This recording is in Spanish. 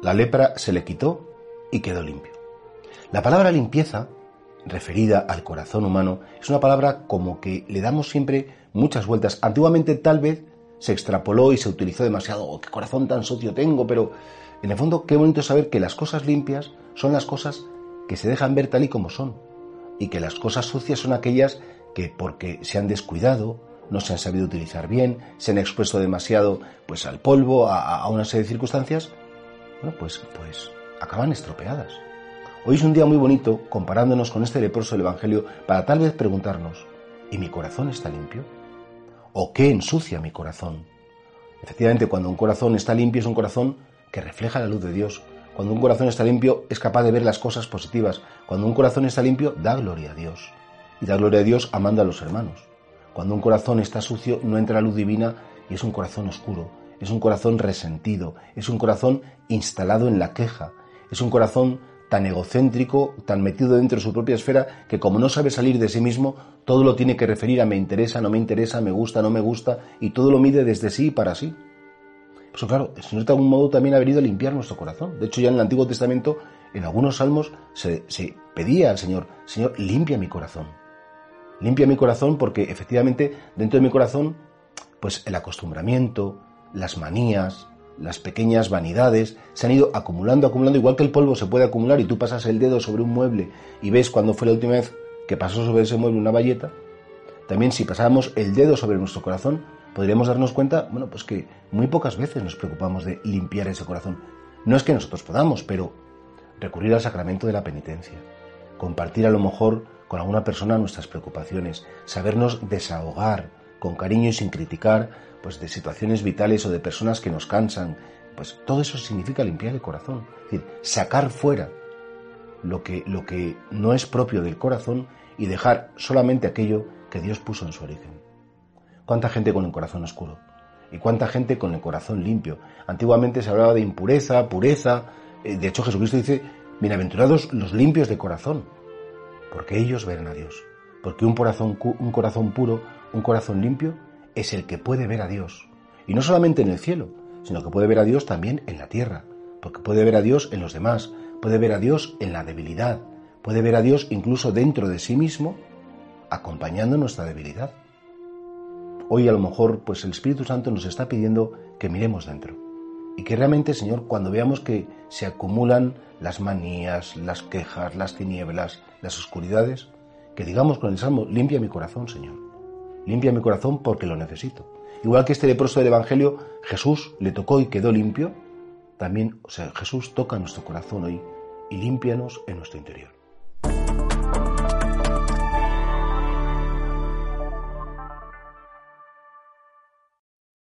La lepra se le quitó y quedó limpio. La palabra limpieza, referida al corazón humano, es una palabra como que le damos siempre muchas vueltas. Antiguamente tal vez se extrapoló y se utilizó demasiado, oh, qué corazón tan sucio tengo, pero en el fondo qué bonito saber que las cosas limpias son las cosas que se dejan ver tal y como son y que las cosas sucias son aquellas que porque se han descuidado, no se han sabido utilizar bien, se han expuesto demasiado pues al polvo, a, a una serie de circunstancias, bueno, pues, pues acaban estropeadas. Hoy es un día muy bonito comparándonos con este leproso del Evangelio para tal vez preguntarnos, ¿y mi corazón está limpio? ¿O qué ensucia mi corazón? Efectivamente, cuando un corazón está limpio es un corazón que refleja la luz de Dios. Cuando un corazón está limpio es capaz de ver las cosas positivas. Cuando un corazón está limpio da gloria a Dios. Y da gloria a Dios amando a los hermanos. Cuando un corazón está sucio no entra la luz divina y es un corazón oscuro es un corazón resentido, es un corazón instalado en la queja, es un corazón tan egocéntrico, tan metido dentro de su propia esfera, que como no sabe salir de sí mismo, todo lo tiene que referir a me interesa, no me interesa, me gusta, no me gusta, y todo lo mide desde sí y para sí. Eso claro, el Señor de algún modo también ha venido a limpiar nuestro corazón. De hecho, ya en el Antiguo Testamento, en algunos salmos, se, se pedía al Señor, Señor, limpia mi corazón. Limpia mi corazón porque efectivamente dentro de mi corazón, pues el acostumbramiento, las manías, las pequeñas vanidades se han ido acumulando, acumulando, igual que el polvo se puede acumular y tú pasas el dedo sobre un mueble y ves cuándo fue la última vez que pasó sobre ese mueble una valleta, también si pasáramos el dedo sobre nuestro corazón, podríamos darnos cuenta, bueno, pues que muy pocas veces nos preocupamos de limpiar ese corazón. No es que nosotros podamos, pero recurrir al sacramento de la penitencia, compartir a lo mejor con alguna persona nuestras preocupaciones, sabernos desahogar con cariño y sin criticar, pues de situaciones vitales o de personas que nos cansan, pues todo eso significa limpiar el corazón, es decir, sacar fuera lo que, lo que no es propio del corazón y dejar solamente aquello que Dios puso en su origen. ¿Cuánta gente con el corazón oscuro? ¿Y cuánta gente con el corazón limpio? Antiguamente se hablaba de impureza, pureza. Eh, de hecho, Jesucristo dice, bienaventurados los limpios de corazón, porque ellos verán a Dios. Porque un corazón, un corazón puro, un corazón limpio, es el que puede ver a Dios. Y no solamente en el cielo, sino que puede ver a Dios también en la tierra, porque puede ver a Dios en los demás, puede ver a Dios en la debilidad, puede ver a Dios incluso dentro de sí mismo, acompañando nuestra debilidad. Hoy a lo mejor pues el Espíritu Santo nos está pidiendo que miremos dentro y que realmente, Señor, cuando veamos que se acumulan las manías, las quejas, las tinieblas, las oscuridades, que digamos con el Salmo, limpia mi corazón, Señor limpia mi corazón porque lo necesito. Igual que este leproso del Evangelio, Jesús le tocó y quedó limpio, también, o sea, Jesús toca nuestro corazón hoy y límpianos en nuestro interior.